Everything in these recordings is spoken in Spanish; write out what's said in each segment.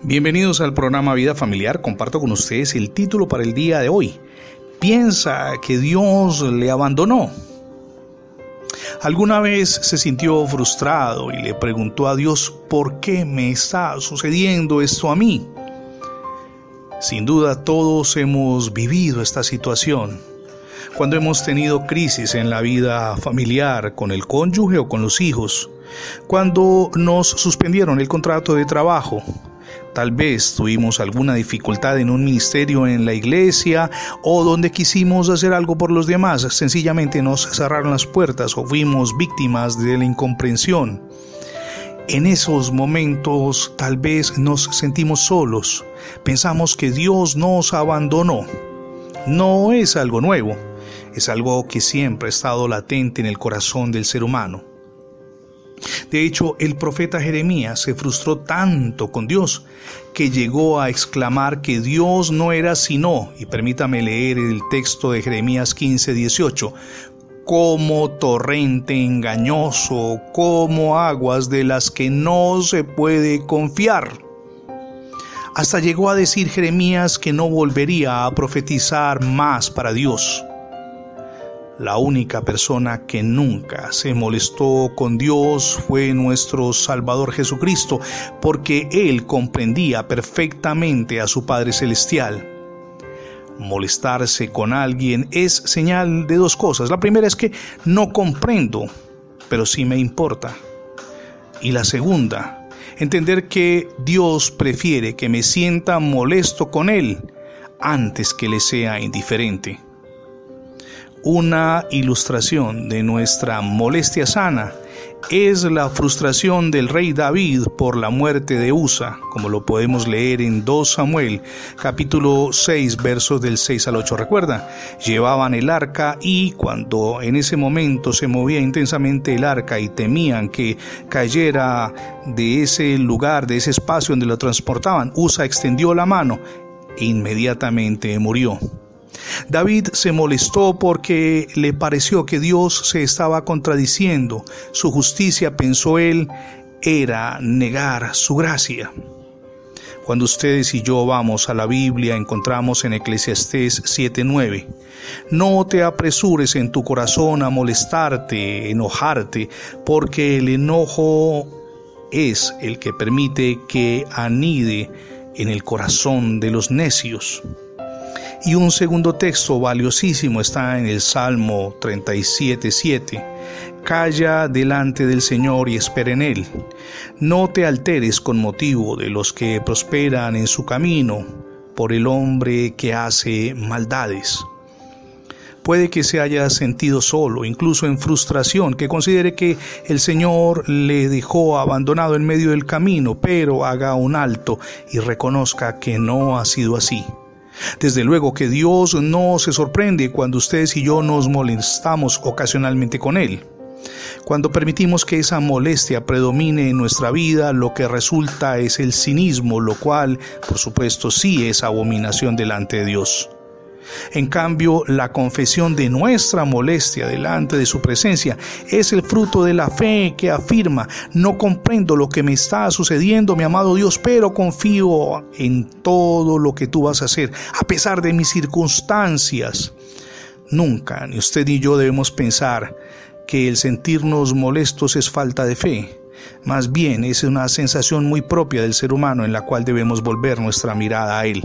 Bienvenidos al programa Vida Familiar. Comparto con ustedes el título para el día de hoy. ¿Piensa que Dios le abandonó? ¿Alguna vez se sintió frustrado y le preguntó a Dios por qué me está sucediendo esto a mí? Sin duda todos hemos vivido esta situación. Cuando hemos tenido crisis en la vida familiar, con el cónyuge o con los hijos, cuando nos suspendieron el contrato de trabajo, Tal vez tuvimos alguna dificultad en un ministerio en la iglesia o donde quisimos hacer algo por los demás. Sencillamente nos cerraron las puertas o fuimos víctimas de la incomprensión. En esos momentos tal vez nos sentimos solos. Pensamos que Dios nos abandonó. No es algo nuevo, es algo que siempre ha estado latente en el corazón del ser humano. De hecho, el profeta Jeremías se frustró tanto con Dios que llegó a exclamar que Dios no era sino, y permítame leer el texto de Jeremías 15, 18, como torrente engañoso, como aguas de las que no se puede confiar. Hasta llegó a decir Jeremías que no volvería a profetizar más para Dios. La única persona que nunca se molestó con Dios fue nuestro Salvador Jesucristo, porque Él comprendía perfectamente a su Padre Celestial. Molestarse con alguien es señal de dos cosas. La primera es que no comprendo, pero sí me importa. Y la segunda, entender que Dios prefiere que me sienta molesto con Él antes que le sea indiferente una ilustración de nuestra molestia sana es la frustración del rey David por la muerte de Usa, como lo podemos leer en 2 Samuel, capítulo 6, versos del 6 al 8. Recuerda, llevaban el arca y cuando en ese momento se movía intensamente el arca y temían que cayera de ese lugar, de ese espacio donde lo transportaban, Usa extendió la mano e inmediatamente murió. David se molestó porque le pareció que Dios se estaba contradiciendo. Su justicia, pensó él, era negar su gracia. Cuando ustedes y yo vamos a la Biblia, encontramos en Eclesiastés 7:9, no te apresures en tu corazón a molestarte, enojarte, porque el enojo es el que permite que anide en el corazón de los necios. Y un segundo texto valiosísimo está en el Salmo 37.7. Calla delante del Señor y espera en Él. No te alteres con motivo de los que prosperan en su camino, por el hombre que hace maldades. Puede que se haya sentido solo, incluso en frustración, que considere que el Señor le dejó abandonado en medio del camino, pero haga un alto y reconozca que no ha sido así. Desde luego que Dios no se sorprende cuando ustedes y yo nos molestamos ocasionalmente con Él. Cuando permitimos que esa molestia predomine en nuestra vida, lo que resulta es el cinismo, lo cual, por supuesto, sí es abominación delante de Dios. En cambio, la confesión de nuestra molestia delante de su presencia es el fruto de la fe que afirma, no comprendo lo que me está sucediendo, mi amado Dios, pero confío en todo lo que tú vas a hacer, a pesar de mis circunstancias. Nunca, ni usted ni yo debemos pensar que el sentirnos molestos es falta de fe. Más bien es una sensación muy propia del ser humano en la cual debemos volver nuestra mirada a Él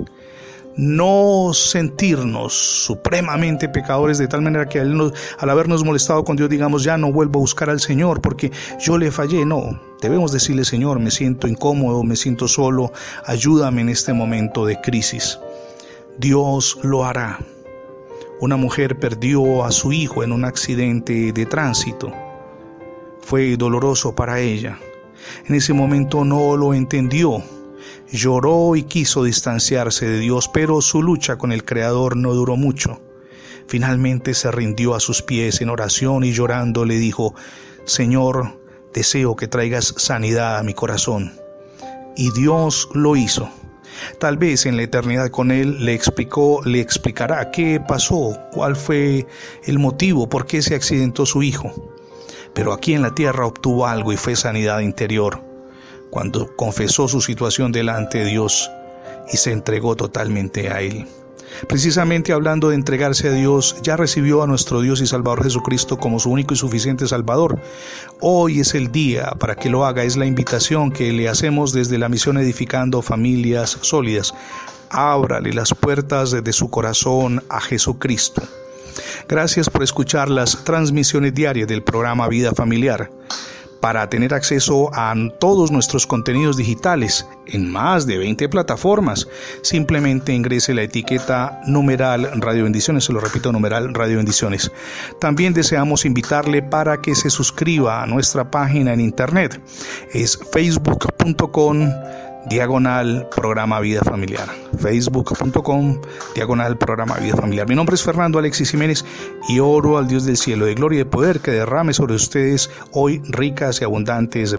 no sentirnos supremamente pecadores de tal manera que al, habernos molestado con Dios digamos ya no vuelvo a buscar al Señor porque yo le fallé, no, debemos decirle Señor, me siento incómodo, me siento solo, ayúdame en este momento de crisis. Dios lo hará. Una mujer perdió a su hijo en un accidente de tránsito. Fue doloroso para ella. En ese momento no lo entendió Lloró y quiso distanciarse de Dios, pero su lucha con el Creador no duró mucho. Finalmente se rindió a sus pies en oración y llorando le dijo, Señor, deseo que traigas sanidad a mi corazón. Y Dios lo hizo. Tal vez en la eternidad con él le explicó, le explicará qué pasó, cuál fue el motivo, por qué se accidentó su hijo. Pero aquí en la tierra obtuvo algo y fue sanidad interior cuando confesó su situación delante de Dios y se entregó totalmente a Él. Precisamente hablando de entregarse a Dios, ya recibió a nuestro Dios y Salvador Jesucristo como su único y suficiente Salvador. Hoy es el día para que lo haga, es la invitación que le hacemos desde la misión Edificando Familias Sólidas. Ábrale las puertas de su corazón a Jesucristo. Gracias por escuchar las transmisiones diarias del programa Vida Familiar. Para tener acceso a todos nuestros contenidos digitales en más de 20 plataformas, simplemente ingrese la etiqueta numeral Radio Bendiciones, se lo repito, numeral Radio Bendiciones. También deseamos invitarle para que se suscriba a nuestra página en internet. Es facebook.com diagonal programa vida familiar. Facebook.com diagonal programa vida familiar. Mi nombre es Fernando Alexis Jiménez y oro al Dios del cielo de gloria y de poder que derrame sobre ustedes hoy ricas y abundantes